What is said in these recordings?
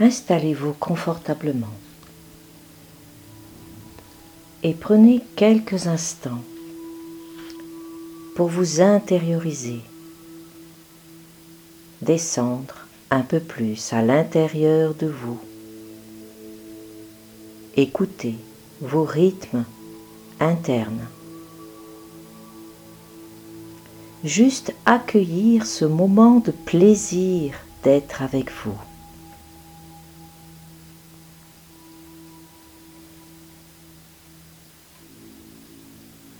Installez-vous confortablement et prenez quelques instants pour vous intérioriser, descendre un peu plus à l'intérieur de vous. Écoutez vos rythmes internes. Juste accueillir ce moment de plaisir d'être avec vous.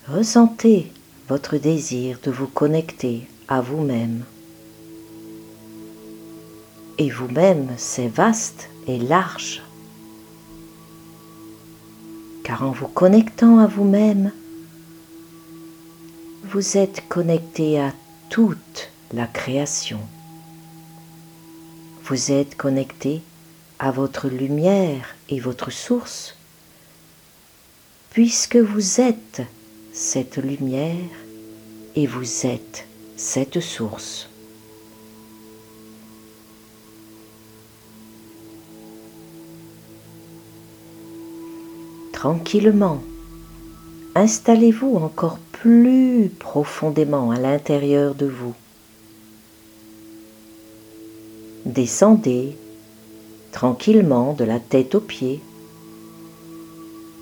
Ressentez votre désir de vous connecter à vous-même. Et vous-même, c'est vaste et large. Car en vous connectant à vous-même, vous êtes connecté à toute la création. Vous êtes connecté à votre lumière et votre source, puisque vous êtes cette lumière et vous êtes cette source. Tranquillement, installez-vous encore plus profondément à l'intérieur de vous. Descendez tranquillement de la tête aux pieds,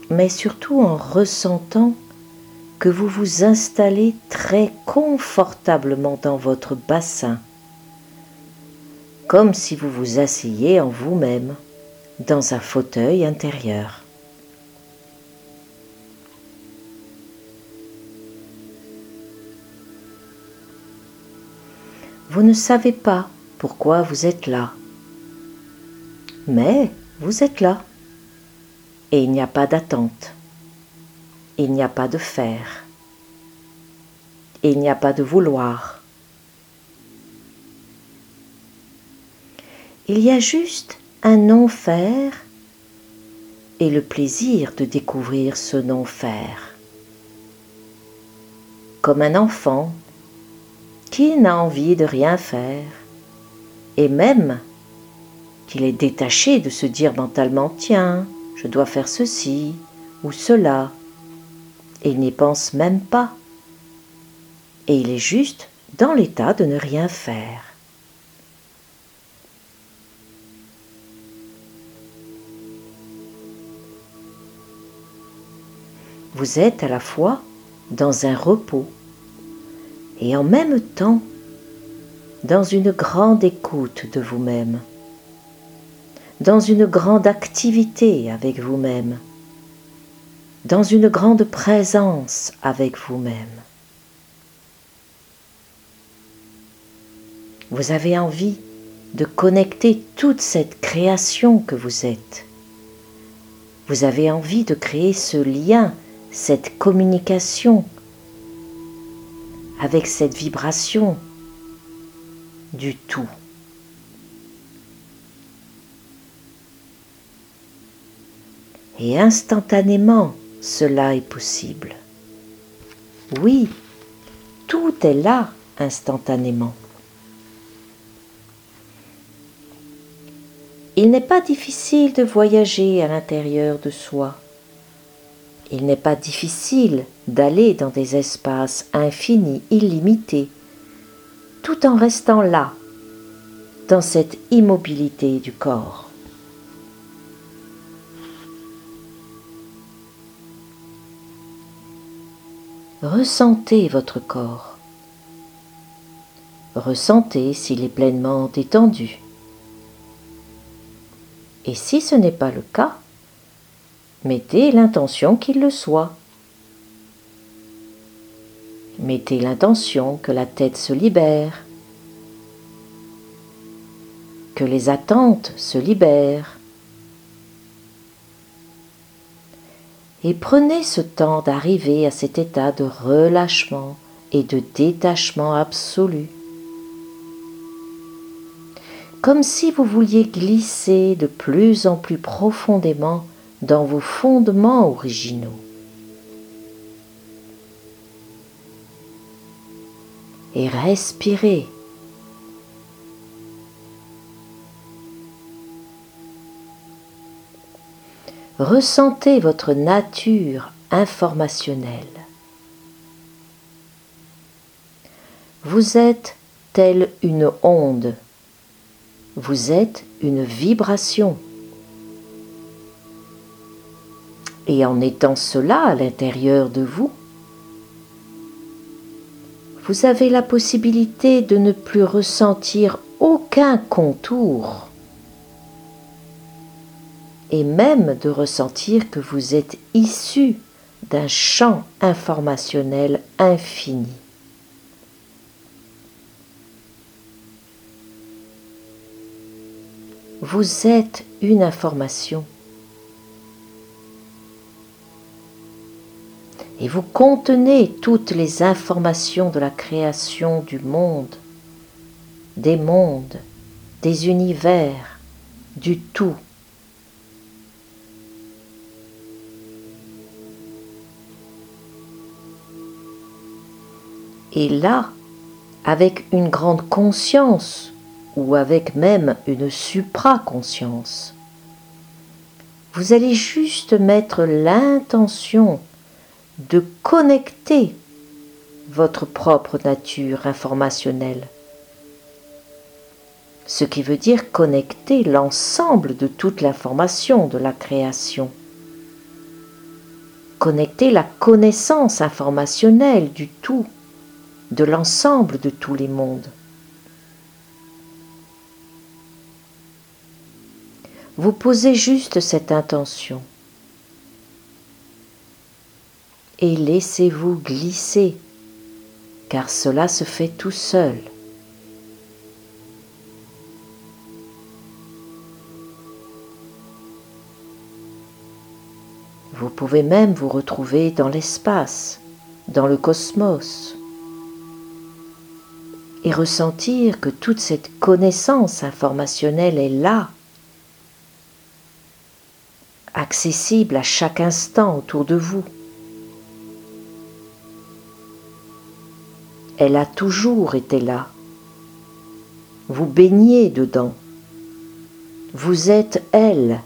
mais surtout en ressentant que vous vous installez très confortablement dans votre bassin, comme si vous vous asseyez en vous-même dans un fauteuil intérieur. Ne savez pas pourquoi vous êtes là, mais vous êtes là et il n'y a pas d'attente il n'y a pas de faire. Il n'y a pas de vouloir. Il y a juste un non-faire et le plaisir de découvrir ce non-faire. Comme un enfant qui n'a envie de rien faire? Et même qu'il est détaché de se dire mentalement tiens, je dois faire ceci ou cela il n'y pense même pas. Et il est juste dans l'état de ne rien faire. Vous êtes à la fois dans un repos et en même temps dans une grande écoute de vous-même, dans une grande activité avec vous-même dans une grande présence avec vous-même. Vous avez envie de connecter toute cette création que vous êtes. Vous avez envie de créer ce lien, cette communication avec cette vibration du tout. Et instantanément, cela est possible. Oui, tout est là instantanément. Il n'est pas difficile de voyager à l'intérieur de soi. Il n'est pas difficile d'aller dans des espaces infinis, illimités, tout en restant là, dans cette immobilité du corps. Ressentez votre corps. Ressentez s'il est pleinement détendu. Et si ce n'est pas le cas, mettez l'intention qu'il le soit. Mettez l'intention que la tête se libère, que les attentes se libèrent, et prenez ce temps d'arriver à cet état de relâchement et de détachement absolu. Comme si vous vouliez glisser de plus en plus profondément dans vos fondements originaux. et respirez. Ressentez votre nature informationnelle. Vous êtes telle une onde. Vous êtes une vibration. Et en étant cela à l'intérieur de vous, vous avez la possibilité de ne plus ressentir aucun contour et même de ressentir que vous êtes issu d'un champ informationnel infini. Vous êtes une information. Et vous contenez toutes les informations de la création du monde, des mondes, des univers, du tout. Et là, avec une grande conscience, ou avec même une supraconscience, vous allez juste mettre l'intention de connecter votre propre nature informationnelle. Ce qui veut dire connecter l'ensemble de toute l'information de la création. Connecter la connaissance informationnelle du tout, de l'ensemble de tous les mondes. Vous posez juste cette intention et laissez-vous glisser, car cela se fait tout seul. Vous pouvez même vous retrouver dans l'espace, dans le cosmos, et ressentir que toute cette connaissance informationnelle est là, accessible à chaque instant autour de vous. Elle a toujours été là. Vous baignez dedans. Vous êtes elle.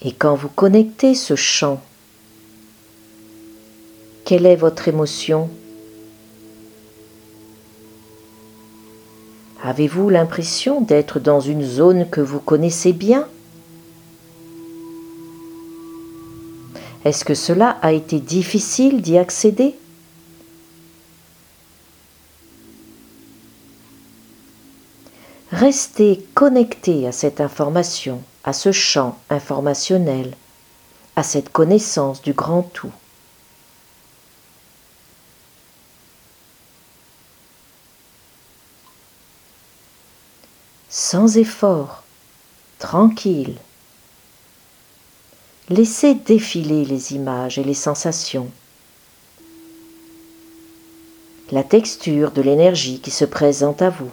Et quand vous connectez ce chant, quelle est votre émotion? Avez-vous l'impression d'être dans une zone que vous connaissez bien? Est-ce que cela a été difficile d'y accéder? Restez connecté à cette information, à ce champ informationnel, à cette connaissance du grand tout. Sans effort, tranquille. Laissez défiler les images et les sensations, la texture de l'énergie qui se présente à vous.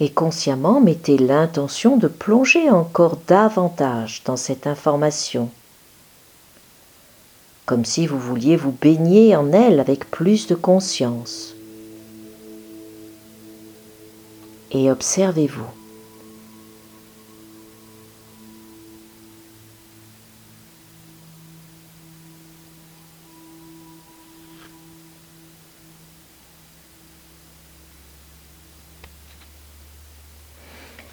Et consciemment mettez l'intention de plonger encore davantage dans cette information comme si vous vouliez vous baigner en elle avec plus de conscience. Et observez-vous.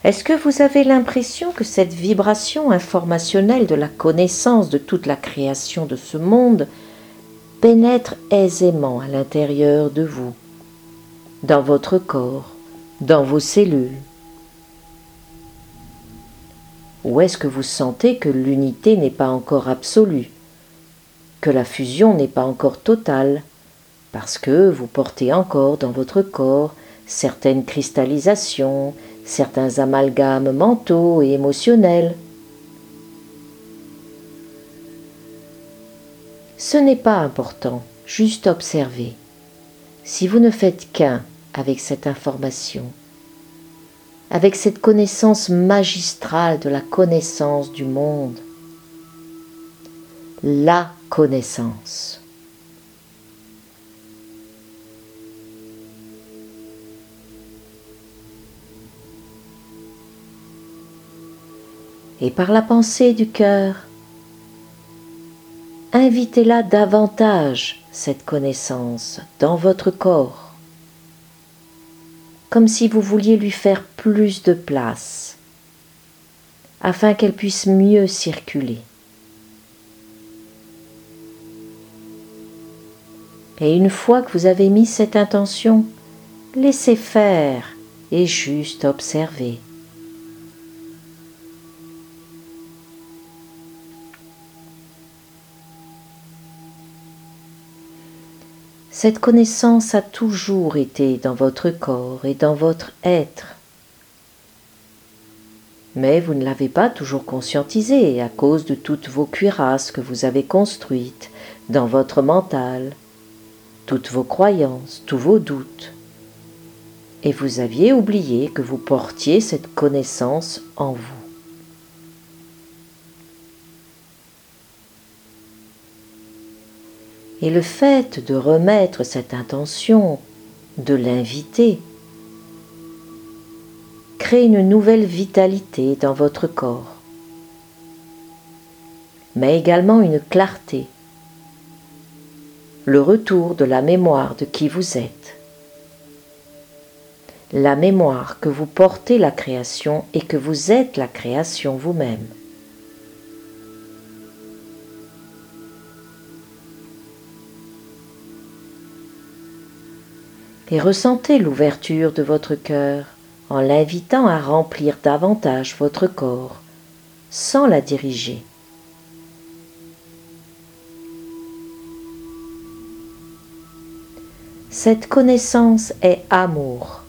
Est-ce que vous avez l'impression que cette vibration informationnelle de la connaissance de toute la création de ce monde pénètre aisément à l'intérieur de vous, dans votre corps, dans vos cellules? Ou est-ce que vous sentez que l'unité n'est pas encore absolue, que la fusion n'est pas encore totale, parce que vous portez encore dans votre corps certaines cristallisations, certains amalgames mentaux et émotionnels. Ce n'est pas important, juste observer. si vous ne faites qu'un avec cette information, avec cette connaissance magistrale de la connaissance du monde, la connaissance. Et par la pensée du cœur, invitez-la davantage, cette connaissance, dans votre corps, comme si vous vouliez lui faire plus de place, afin qu'elle puisse mieux circuler. Et une fois que vous avez mis cette intention, laissez faire et juste observer. Cette connaissance a toujours été dans votre corps et dans votre être. Mais vous ne l'avez pas toujours conscientisée à cause de toutes vos cuirasses que vous avez construites dans votre mental, toutes vos croyances, tous vos doutes. Et vous aviez oublié que vous portiez cette connaissance en vous. Et le fait de remettre cette intention, de l'inviter, crée une nouvelle vitalité dans votre corps, mais également une clarté le retour de la mémoire de qui vous êtes. La mémoire que vous portez la création et que vous êtes la création vous-même. Et ressentez l'ouverture de votre cœur en l'invitant à remplir davantage votre corps sans la diriger. Cette connaissance est amour.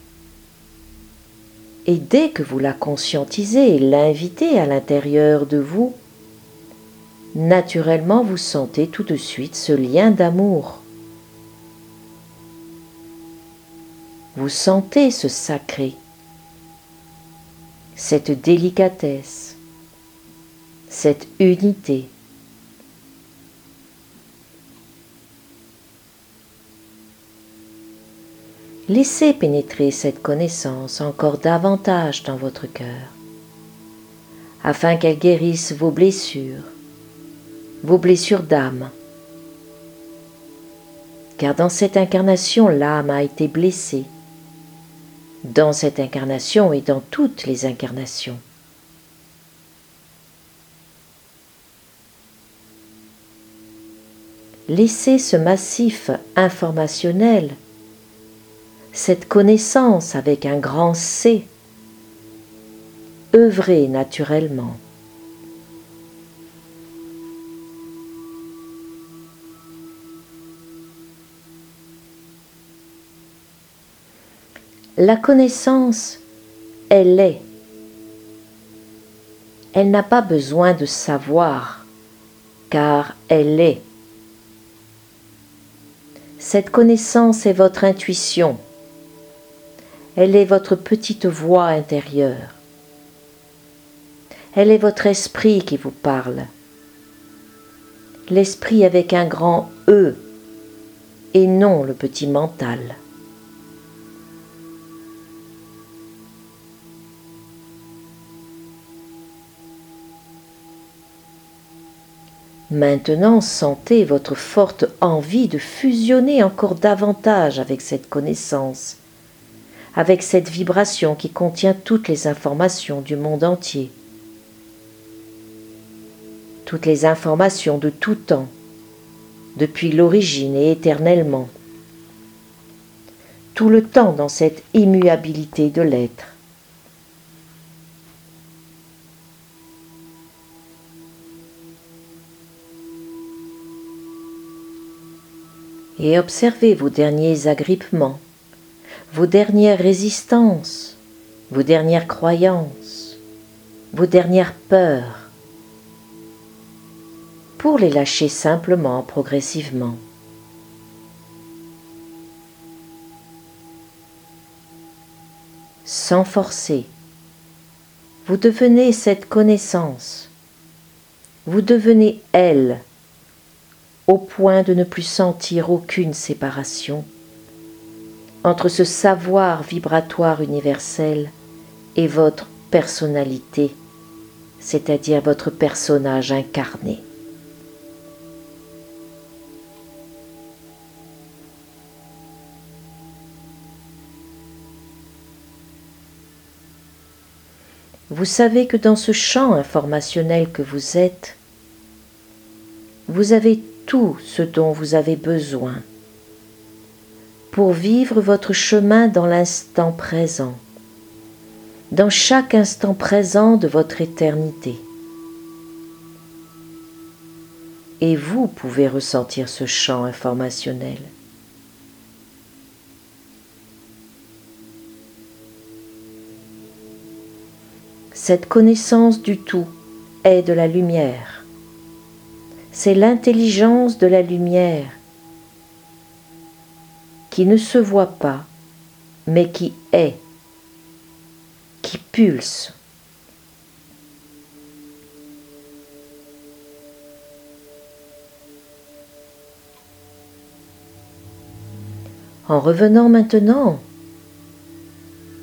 Et dès que vous la conscientisez et l'invitez à l'intérieur de vous, naturellement vous sentez tout de suite ce lien d'amour. Vous sentez ce sacré, cette délicatesse, cette unité. Laissez pénétrer cette connaissance encore davantage dans votre cœur, afin qu'elle guérisse vos blessures, vos blessures d'âme. Car dans cette incarnation, l'âme a été blessée, dans cette incarnation et dans toutes les incarnations. Laissez ce massif informationnel cette connaissance avec un grand C, œuvrer naturellement. La connaissance, elle est. Elle n'a pas besoin de savoir, car elle est. Cette connaissance est votre intuition, elle est votre petite voix intérieure. Elle est votre esprit qui vous parle. L'esprit avec un grand E et non le petit mental. Maintenant sentez votre forte envie de fusionner encore davantage avec cette connaissance avec cette vibration qui contient toutes les informations du monde entier, toutes les informations de tout temps, depuis l'origine et éternellement, tout le temps dans cette immuabilité de l'être. et observez vos derniers agrippements, vos dernières résistances, vos dernières croyances, vos dernières peurs, pour les lâcher simplement, progressivement. Sans forcer, vous devenez cette connaissance, vous devenez elle, au point de ne plus sentir aucune séparation entre ce savoir vibratoire universel et votre personnalité, c'est-à-dire votre personnage incarné. Vous savez que dans ce champ informationnel que vous êtes, vous avez tout ce dont vous avez besoin pour vivre votre chemin dans l'instant présent, dans chaque instant présent de votre éternité. Et vous pouvez ressentir ce champ informationnel. Cette connaissance du tout est de la lumière. C'est l'intelligence de la lumière qui ne se voit pas, mais qui est, qui pulse. En revenant maintenant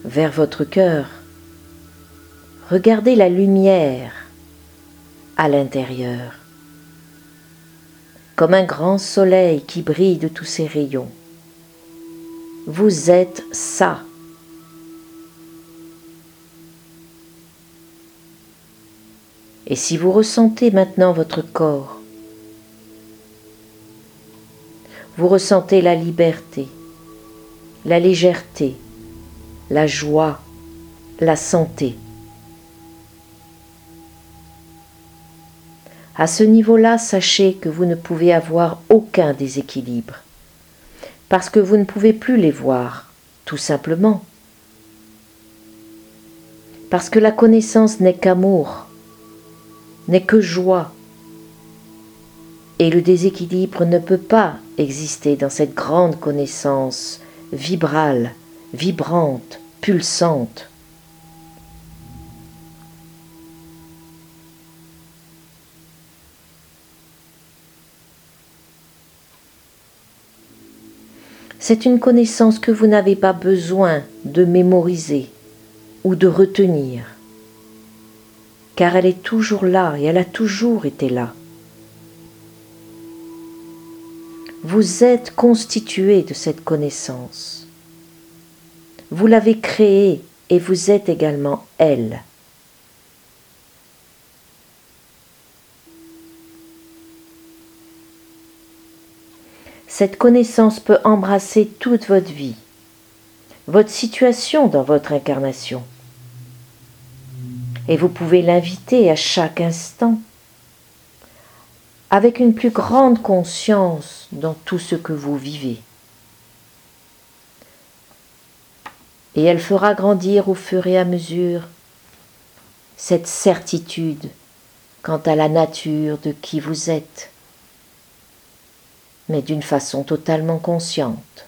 vers votre cœur, Regardez la lumière à l'intérieur, comme un grand soleil qui brille de tous ses rayons. Vous êtes ça. Et si vous ressentez maintenant votre corps, vous ressentez la liberté, la légèreté, la joie, la santé. À ce niveau-là, sachez que vous ne pouvez avoir aucun déséquilibre, parce que vous ne pouvez plus les voir, tout simplement. Parce que la connaissance n'est qu'amour, n'est que joie, et le déséquilibre ne peut pas exister dans cette grande connaissance vibrale, vibrante, pulsante. C'est une connaissance que vous n'avez pas besoin de mémoriser ou de retenir, car elle est toujours là et elle a toujours été là. Vous êtes constitué de cette connaissance. Vous l'avez créée et vous êtes également elle. Cette connaissance peut embrasser toute votre vie, votre situation dans votre incarnation. Et vous pouvez l'inviter à chaque instant avec une plus grande conscience dans tout ce que vous vivez. Et elle fera grandir au fur et à mesure cette certitude quant à la nature de qui vous êtes mais d'une façon totalement consciente.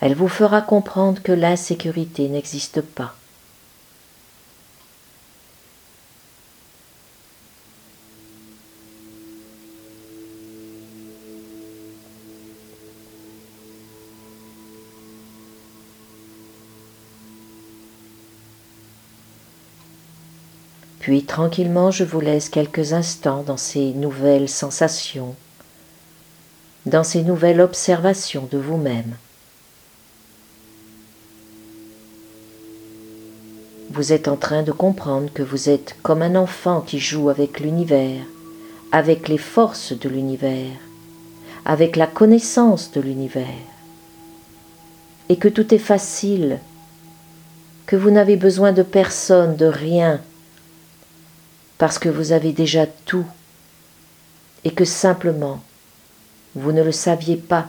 Elle vous fera comprendre que l'insécurité n'existe pas. Puis tranquillement je vous laisse quelques instants dans ces nouvelles sensations, dans ces nouvelles observations de vous-même. Vous êtes en train de comprendre que vous êtes comme un enfant qui joue avec l'univers, avec les forces de l'univers, avec la connaissance de l'univers, et que tout est facile, que vous n'avez besoin de personne, de rien, parce que vous avez déjà tout et que simplement vous ne le saviez pas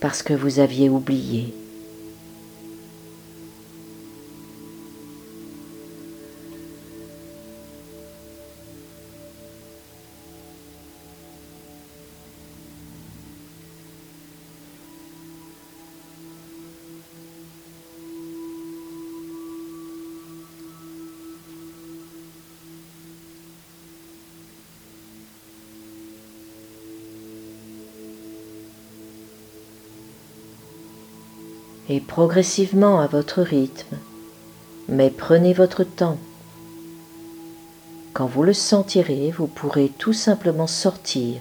parce que vous aviez oublié. Progressivement à votre rythme, mais prenez votre temps. Quand vous le sentirez, vous pourrez tout simplement sortir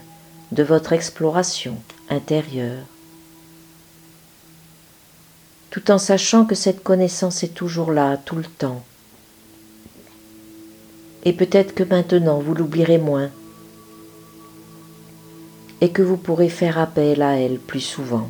de votre exploration intérieure, tout en sachant que cette connaissance est toujours là, tout le temps. Et peut-être que maintenant vous l'oublierez moins et que vous pourrez faire appel à elle plus souvent.